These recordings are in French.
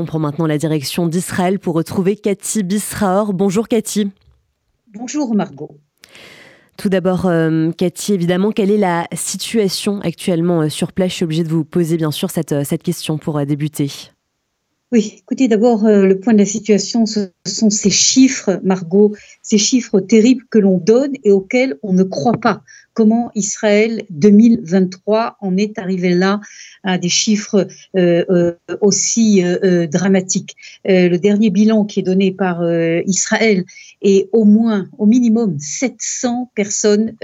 On prend maintenant la direction d'Israël pour retrouver Cathy Bisraor. Bonjour Cathy. Bonjour Margot. Tout d'abord, euh, Cathy, évidemment, quelle est la situation actuellement euh, sur place? Je suis obligée de vous poser bien sûr cette, euh, cette question pour débuter. Oui, écoutez, d'abord, le point de la situation, ce sont ces chiffres, Margot, ces chiffres terribles que l'on donne et auxquels on ne croit pas comment Israël 2023 en est arrivé là à des chiffres euh, euh, aussi euh, dramatiques. le dernier bilan qui est donné par Israël est au moins, au minimum, 700 personnes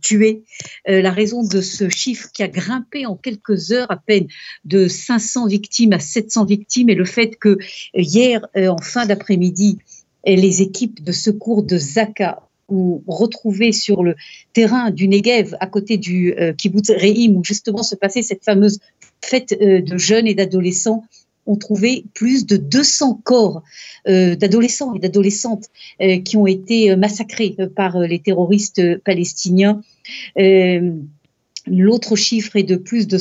tuées. la raison de ce chiffre qui a grimpé en quelques heures à peine de 500 victimes à 700 victimes est le fait que hier, en fin d'après-midi, les équipes de secours de Zaka ou retrouvés sur le terrain du Negev, à côté du euh, kibbutz Reim, où justement se passait cette fameuse fête euh, de jeunes et d'adolescents, ont trouvé plus de 200 corps euh, d'adolescents et d'adolescentes qui ont été massacrés par les terroristes palestiniens. L'autre chiffre est de plus de,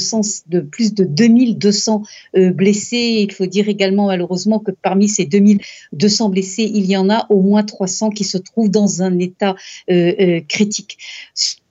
de, plus de 2200 euh, blessés. Il faut dire également malheureusement que parmi ces 2200 blessés, il y en a au moins 300 qui se trouvent dans un état euh, euh, critique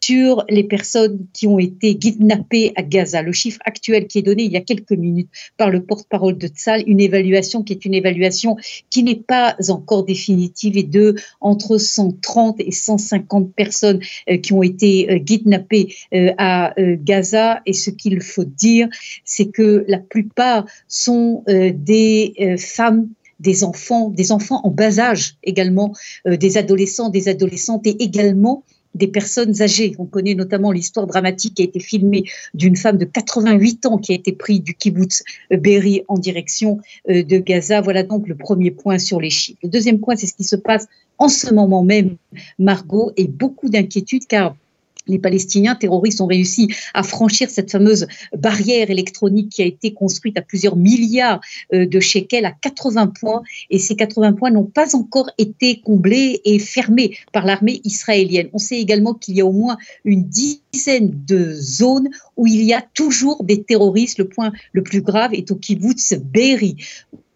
sur les personnes qui ont été kidnappées à Gaza. Le chiffre actuel qui est donné il y a quelques minutes par le porte-parole de Tzal, une évaluation qui est une évaluation qui n'est pas encore définitive et de entre 130 et 150 personnes euh, qui ont été euh, kidnappées euh, à Gaza. Et ce qu'il faut dire, c'est que la plupart sont des femmes des enfants, des enfants en bas âge également, des adolescents, des adolescentes et également des personnes âgées. On connaît notamment l'histoire dramatique qui a été filmée d'une femme de 88 ans qui a été prise du kibbutz Berry en direction euh, de Gaza. Voilà donc le premier point sur les chiffres. Le deuxième point, c'est ce qui se passe en ce moment même, Margot, et beaucoup d'inquiétudes car les Palestiniens terroristes ont réussi à franchir cette fameuse barrière électronique qui a été construite à plusieurs milliards euh, de shekels à 80 points et ces 80 points n'ont pas encore été comblés et fermés par l'armée israélienne. On sait également qu'il y a au moins une dizaine de zones où il y a toujours des terroristes. Le point le plus grave est au kibbutz Be'eri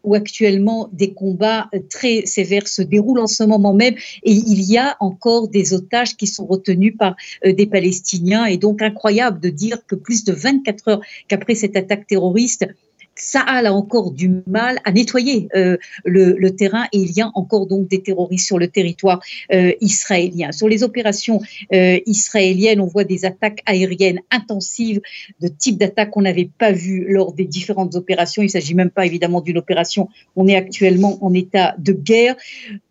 où actuellement des combats euh, très sévères se déroulent en ce moment même. Et il y a encore des otages qui sont retenus par euh, des Palestiniens. Et donc incroyable de dire que plus de 24 heures qu'après cette attaque terroriste, Saal a encore du mal à nettoyer euh, le, terrain et il y a encore donc des terroristes sur le territoire euh, israélien. Sur les opérations euh, israéliennes, on voit des attaques aériennes intensives, de type d'attaque qu'on n'avait pas vu lors des différentes opérations. Il ne s'agit même pas évidemment d'une opération. On est actuellement en état de guerre.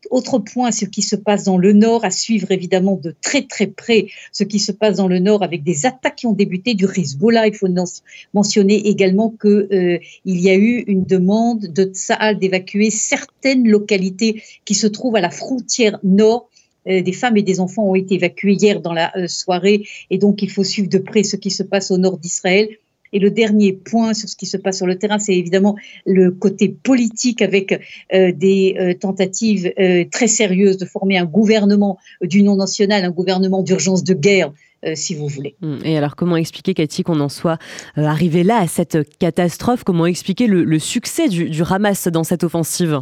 Autre point, ce qui se passe dans le nord, à suivre évidemment de très très près ce qui se passe dans le nord avec des attaques qui ont débuté du Hezbollah. Il faut mentionner également que il y a eu une demande de Tsahal d'évacuer certaines localités qui se trouvent à la frontière nord euh, des femmes et des enfants ont été évacués hier dans la euh, soirée et donc il faut suivre de près ce qui se passe au nord d'Israël. Et le dernier point sur ce qui se passe sur le terrain, c'est évidemment le côté politique avec euh, des tentatives très sérieuses de former un gouvernement d'union nationale, un gouvernement d'urgence de guerre euh, si vous voulez. Hum, et alors, comment expliquer, Cathy, qu'on en soit euh, arrivé là, à cette catastrophe? Comment expliquer le, succès du, du Hamas dans cette offensive?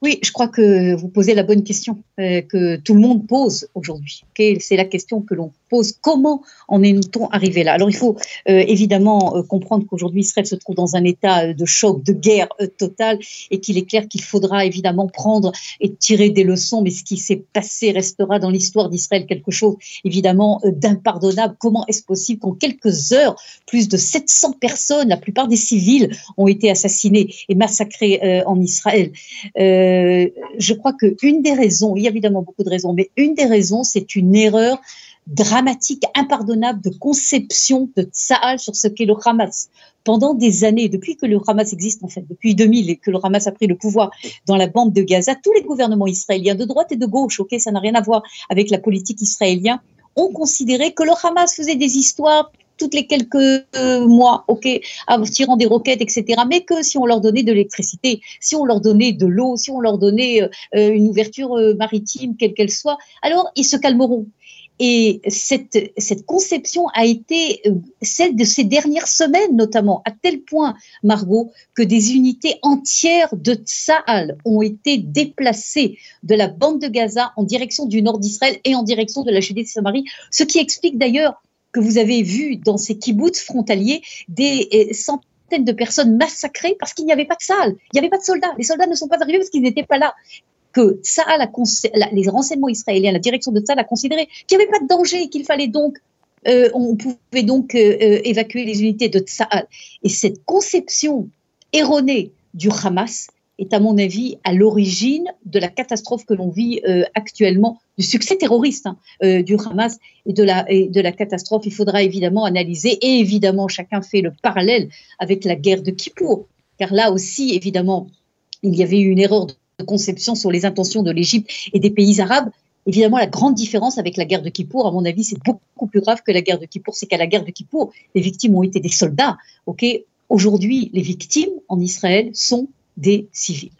Oui, je crois que vous posez la bonne question euh, que tout le monde pose aujourd'hui. C'est la question que l'on pose. Comment en est-on arrivé là? Alors il faut euh, évidemment euh, comprendre qu'aujourd'hui Israël se trouve dans un état de choc, de guerre totale, et qu'il est clair qu'il faudra évidemment prendre et tirer des leçons. Mais ce qui s'est passé restera dans l'histoire d'Israël quelque chose évidemment d'impardonnable. Comment est-ce possible qu'en quelques heures, plus de 700 personnes, la plupart des civils, ont été assassinés et massacrés en Israël? Je crois qu'une des raisons, il y a évidemment beaucoup de raisons, mais une des raisons, c'est une erreur dramatique, impardonnable de conception de Tsahal sur ce qu'est le Hamas. Pendant des années, depuis que le Hamas existe en fait, depuis 2000 et que le Hamas a pris le pouvoir dans la bande de Gaza, tous les gouvernements israéliens de droite et de gauche, ok, ça n'a rien à voir avec la politique israélienne, ont considéré que le Hamas faisait des histoires toutes les quelques mois, ok, en tirant des roquettes, etc. Mais que si on leur donnait de l'électricité, si on leur donnait de l'eau, si on leur donnait euh, une ouverture euh, maritime, quelle qu'elle soit, alors ils se calmeront. Et cette, conception a été euh, celle de ces dernières semaines, notamment, à tel point, Margot, que des unités entières de Tsahal ont été déplacées de la bande de Gaza en direction du nord d'Israël et en direction de la Judée de Samarie, ce qui explique d'ailleurs que vous avez vu dans ces kibbutz frontaliers des euh, centaines de personnes massacrées parce qu'il n'y avait pas de salle, il n'y avait pas de soldats. Les soldats ne sont pas arrivés parce qu'ils n'étaient pas là que les renseignements israéliens, la direction de ça a considéré qu'il n'y avait pas de danger et qu'il fallait donc, euh, on pouvait donc euh, évacuer les unités de Tsahal. Et cette conception erronée du Hamas est, à mon avis, à l'origine de la catastrophe que l'on vit actuellement, du succès terroriste hein, du Hamas et de, la, de la catastrophe. Il faudra évidemment analyser, et évidemment, chacun fait le parallèle avec la guerre de Kippour, car là aussi, évidemment, il y avait eu une erreur de conception sur les intentions de l'Égypte et des pays arabes. Évidemment, la grande différence avec la guerre de Kippour, à mon avis, c'est beaucoup plus grave que la guerre de Kippour. C'est qu'à la guerre de Kippour, les victimes ont été des soldats. Ok, aujourd'hui, les victimes en Israël sont des civils.